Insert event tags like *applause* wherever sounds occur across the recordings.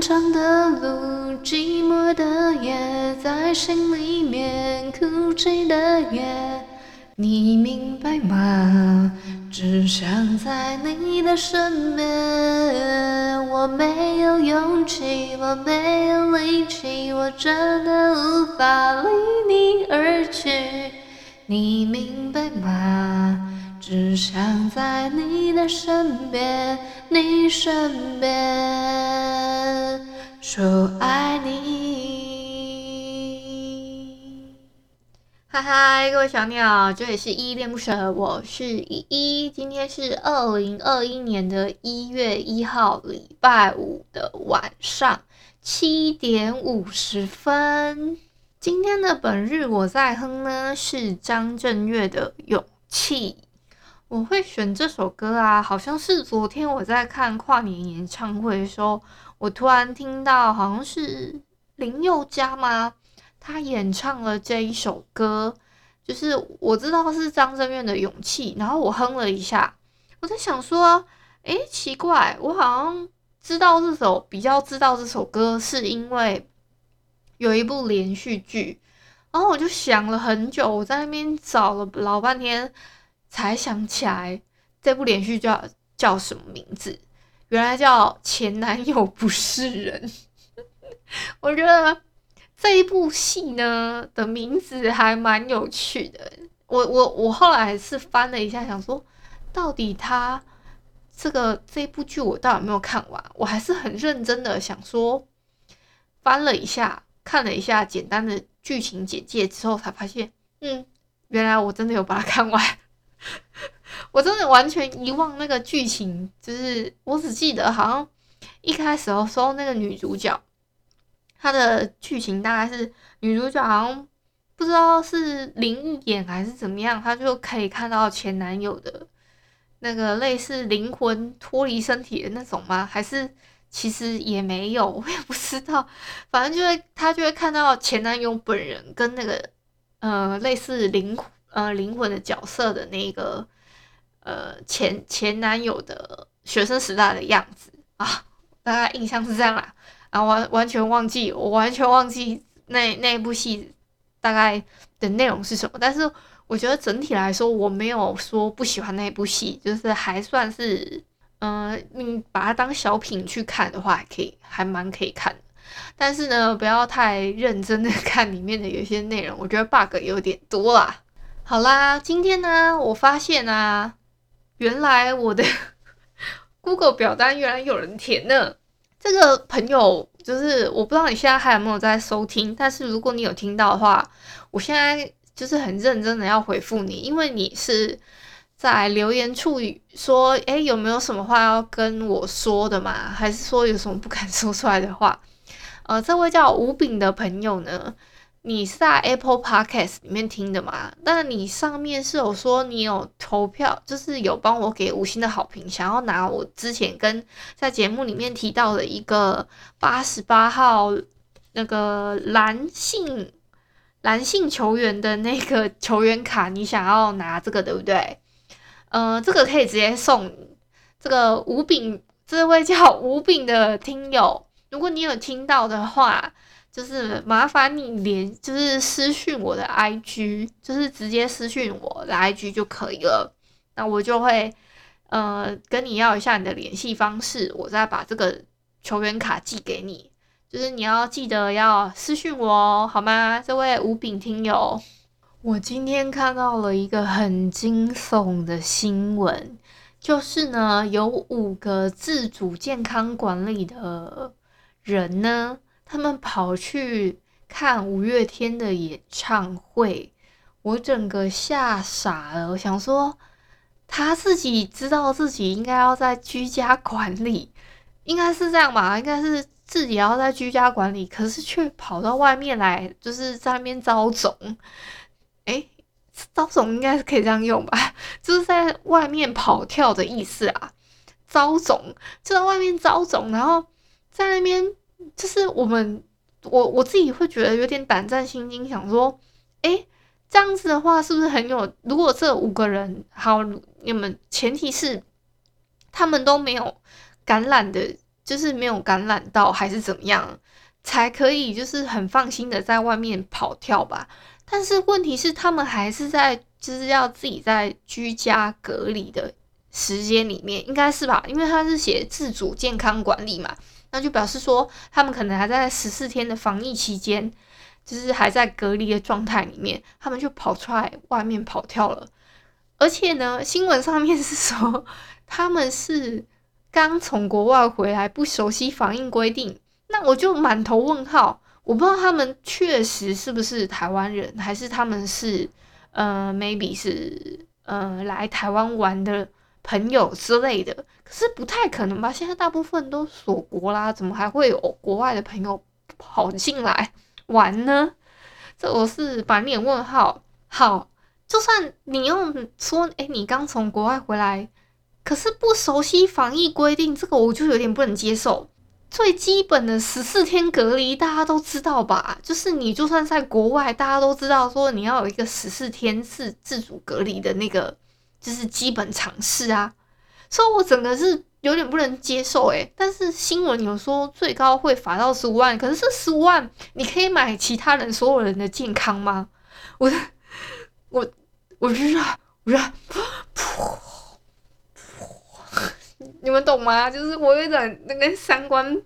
漫长的路，寂寞的夜，在心里面哭泣的夜，你明白吗？只想在你的身边。我没有勇气，我没有力气，我真的无法离你而去。你明白吗？只想在你的身边，你身边说爱你。嗨嗨，各位小鸟，这里是依依恋不舍，我是依依。今天是二零二一年的一月一号，礼拜五的晚上七点五十分。今天的本日我在哼呢，是张震岳的《勇气》。我会选这首歌啊，好像是昨天我在看跨年演唱会的时候，我突然听到好像是林宥嘉吗？他演唱了这一首歌，就是我知道是张震岳的《勇气》，然后我哼了一下，我在想说，诶，奇怪，我好像知道这首，比较知道这首歌，是因为有一部连续剧，然后我就想了很久，我在那边找了老半天。才想起来这部连续剧叫叫什么名字？原来叫《前男友不是人》。*laughs* 我觉得这一部戏呢的名字还蛮有趣的。我我我后来是翻了一下，想说到底他这个这部剧我到底有没有看完？我还是很认真的想说，翻了一下，看了一下简单的剧情简介之后，才发现，嗯，原来我真的有把它看完。我真的完全遗忘那个剧情，就是我只记得好像一开始的时候，那个女主角她的剧情大概是女主角好像不知道是灵异眼还是怎么样，她就可以看到前男友的那个类似灵魂脱离身体的那种吗？还是其实也没有，*laughs* 我也不知道。反正就会她就会看到前男友本人跟那个呃类似灵。呃，灵魂的角色的那个呃前前男友的学生时代的样子啊，大概印象是这样啦，啊，完完全忘记，我完全忘记那那部戏大概的内容是什么。但是我觉得整体来说，我没有说不喜欢那部戏，就是还算是，嗯、你把它当小品去看的话，还可以，还蛮可以看的。但是呢，不要太认真的看里面的有些内容，我觉得 bug 有点多啦。好啦，今天呢，我发现啊，原来我的 *laughs* Google 表单原来有人填呢。这个朋友就是我不知道你现在还有没有在收听，但是如果你有听到的话，我现在就是很认真的要回复你，因为你是在留言处说，诶，有没有什么话要跟我说的嘛？*laughs* 还是说有什么不敢说出来的话？呃，这位叫吴炳的朋友呢，你是在 Apple Podcast 里面听的吗？那你上面是有说你有投票，就是有帮我给五星的好评，想要拿我之前跟在节目里面提到的一个八十八号那个蓝性蓝性球员的那个球员卡，你想要拿这个对不对？呃，这个可以直接送这个吴炳，这位叫吴炳的听友，如果你有听到的话。就是麻烦你连，就是私讯我的 IG，就是直接私讯我的 IG 就可以了。那我就会呃跟你要一下你的联系方式，我再把这个球员卡寄给你。就是你要记得要私讯我哦，好吗？这位吴炳听友，我今天看到了一个很惊悚的新闻，就是呢有五个自主健康管理的人呢。他们跑去看五月天的演唱会，我整个吓傻了。我想说，他自己知道自己应该要在居家管理，应该是这样吧？应该是自己要在居家管理，可是却跑到外面来，就是在那边招总。诶，招总应该是可以这样用吧？*laughs* 就是在外面跑跳的意思啊。招总就在外面招总，然后在那边就是我们，我我自己会觉得有点胆战心惊，想说，诶，这样子的话是不是很有？如果这五个人好，你们前提是他们都没有。感染的，就是没有感染到，还是怎么样，才可以就是很放心的在外面跑跳吧。但是问题是，他们还是在就是要自己在居家隔离的时间里面，应该是吧？因为他是写自主健康管理嘛，那就表示说他们可能还在十四天的防疫期间，就是还在隔离的状态里面，他们就跑出来外面跑跳了。而且呢，新闻上面是说他们是。刚从国外回来，不熟悉防疫规定，那我就满头问号。我不知道他们确实是不是台湾人，还是他们是呃，maybe 是呃来台湾玩的朋友之类的。可是不太可能吧？现在大部分都锁国啦，怎么还会有国外的朋友跑进来玩呢？这我是满脸问号。好，就算你用说，诶、你刚从国外回来。可是不熟悉防疫规定，这个我就有点不能接受。最基本的十四天隔离，大家都知道吧？就是你就算在国外，大家都知道说你要有一个十四天自自主隔离的那个，就是基本常识啊。所以我整个是有点不能接受诶。但是新闻有说最高会罚到十五万，可是这十五万你可以买其他人所有人的健康吗？我我我就是我觉得。你们懂吗？就是我有点那个三观，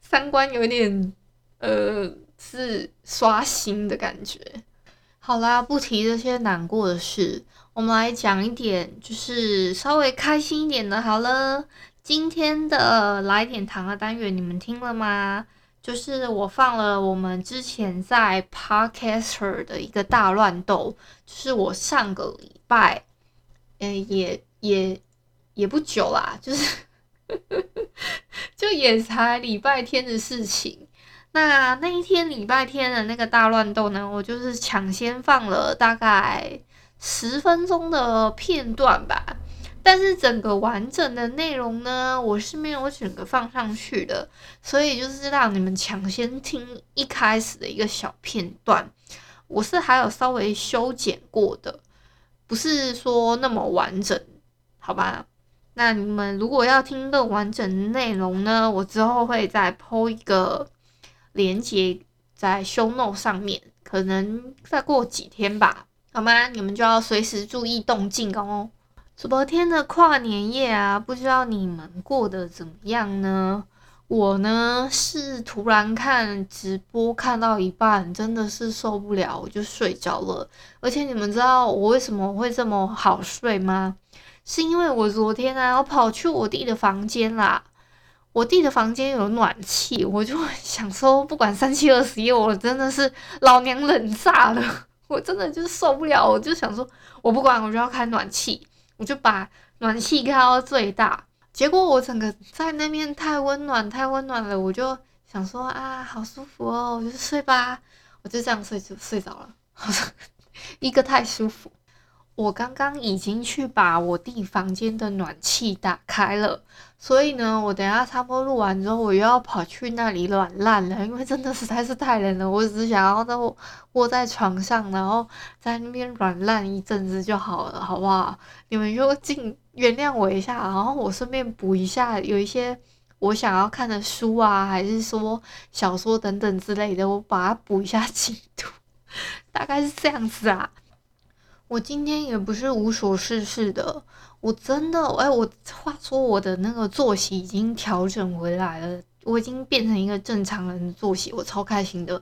三观有点呃是刷新的感觉。好啦，不提这些难过的事，我们来讲一点，就是稍微开心一点的。好了，今天的来点糖的单元你们听了吗？就是我放了我们之前在 Podcaster 的一个大乱斗，就是我上个礼拜，呃，也也。也不久啦，就是 *laughs* 就也才礼拜天的事情。那那一天礼拜天的那个大乱斗呢，我就是抢先放了大概十分钟的片段吧。但是整个完整的内容呢，我是没有整个放上去的，所以就是让你们抢先听一开始的一个小片段。我是还有稍微修剪过的，不是说那么完整，好吧？那你们如果要听更完整的内容呢，我之后会再剖一个连接在 show note 上面，可能再过几天吧，好吗？你们就要随时注意动静哦。昨天的跨年夜啊，不知道你们过得怎么样呢？我呢是突然看直播看到一半，真的是受不了，我就睡着了。而且你们知道我为什么会这么好睡吗？是因为我昨天啊，我跑去我弟的房间啦。我弟的房间有暖气，我就想说，不管三七二十一，我真的是老娘冷炸了，我真的就受不了，我就想说，我不管，我就要开暖气，我就把暖气开到最大。结果我整个在那边太温暖，太温暖了，我就想说啊，好舒服哦，我就睡吧，我就这样睡就睡着了，*laughs* 一个太舒服。我刚刚已经去把我弟房间的暖气打开了，所以呢，我等下差不多录完之后，我又要跑去那里软烂了，因为真的实在是太冷了。我只想要在窝在床上，然后在那边软烂一阵子就好了，好不好？你们就尽原谅我一下，然后我顺便补一下，有一些我想要看的书啊，还是说小说等等之类的，我把它补一下进度，*laughs* 大概是这样子啊。我今天也不是无所事事的，我真的，哎，我话说我的那个作息已经调整回来了，我已经变成一个正常人的作息，我超开心的。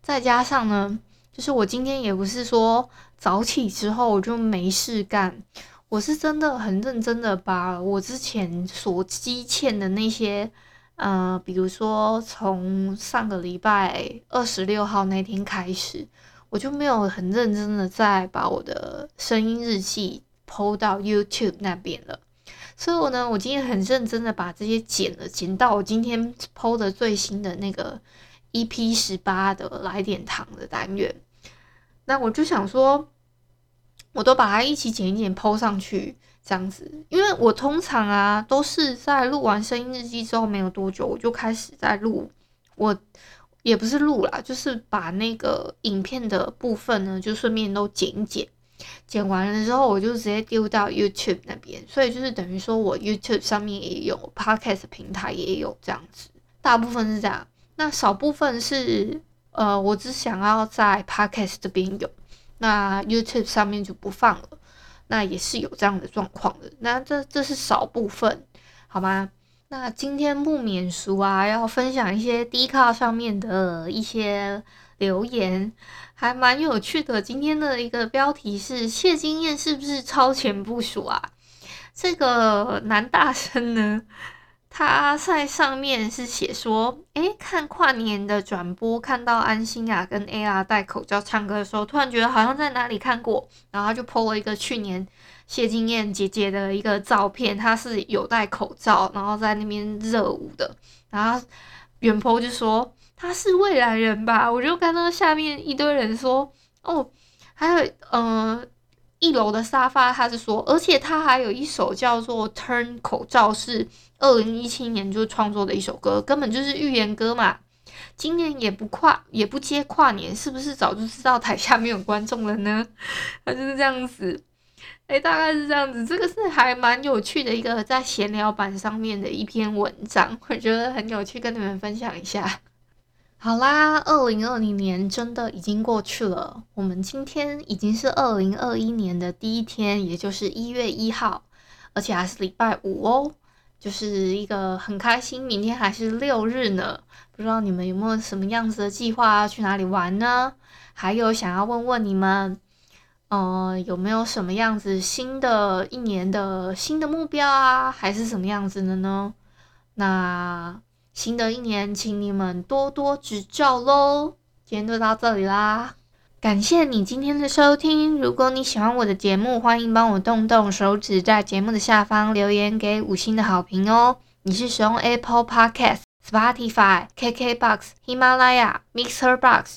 再加上呢，就是我今天也不是说早起之后我就没事干，我是真的很认真的把我之前所积欠的那些，呃，比如说从上个礼拜二十六号那天开始。我就没有很认真的再把我的声音日记 PO 到 YouTube 那边了，所以我呢，我今天很认真的把这些剪了，剪到我今天 PO 的最新的那个 EP 十八的来点糖的单元。那我就想说，我都把它一起剪一剪 PO 上去，这样子，因为我通常啊都是在录完声音日记之后没有多久，我就开始在录，我也不是录啦，就是把那个影片的部分呢，就顺便都剪一剪。剪完了之后，我就直接丢到 YouTube 那边，所以就是等于说我 YouTube 上面也有，Podcast 平台也有这样子，大部分是这样，那少部分是呃，我只想要在 Podcast 这边有，那 YouTube 上面就不放了，那也是有这样的状况的，那这这是少部分，好吗？那今天不免俗啊，要分享一些 d i c a 上面的一些留言。还蛮有趣的。今天的一个标题是谢金燕是不是超前部署啊？这个男大生呢，他在上面是写说，诶，看跨年的转播，看到安心亚跟 AR 戴口罩唱歌的时候，突然觉得好像在哪里看过，然后他就 po 了一个去年谢金燕姐姐的一个照片，她是有戴口罩，然后在那边热舞的，然后远坡就说。她是未来人吧？我就看到下面一堆人说，哦，还有，呃，一楼的沙发，他是说，而且他还有一首叫做《Turn 口罩》，是二零一七年就创作的一首歌，根本就是预言歌嘛。今年也不跨，也不接跨年，是不是早就知道台下没有观众了呢？他就是这样子，哎、大概是这样子。这个是还蛮有趣的一个在闲聊版上面的一篇文章，我觉得很有趣，跟你们分享一下。*laughs* 好啦，二零二零年真的已经过去了。我们今天已经是二零二一年的第一天，也就是一月一号，而且还是礼拜五哦，就是一个很开心。明天还是六日呢，不知道你们有没有什么样子的计划，去哪里玩呢？还有想要问问你们，呃，有没有什么样子新的一年的新的目标啊，还是什么样子的呢？那。新的一年，请你们多多指教喽！今天就到这里啦，感谢你今天的收听。如果你喜欢我的节目，欢迎帮我动动手指，在节目的下方留言给五星的好评哦。你是使用 Apple Podcast、Spotify、KKBox、喜马拉雅、Mixer Box，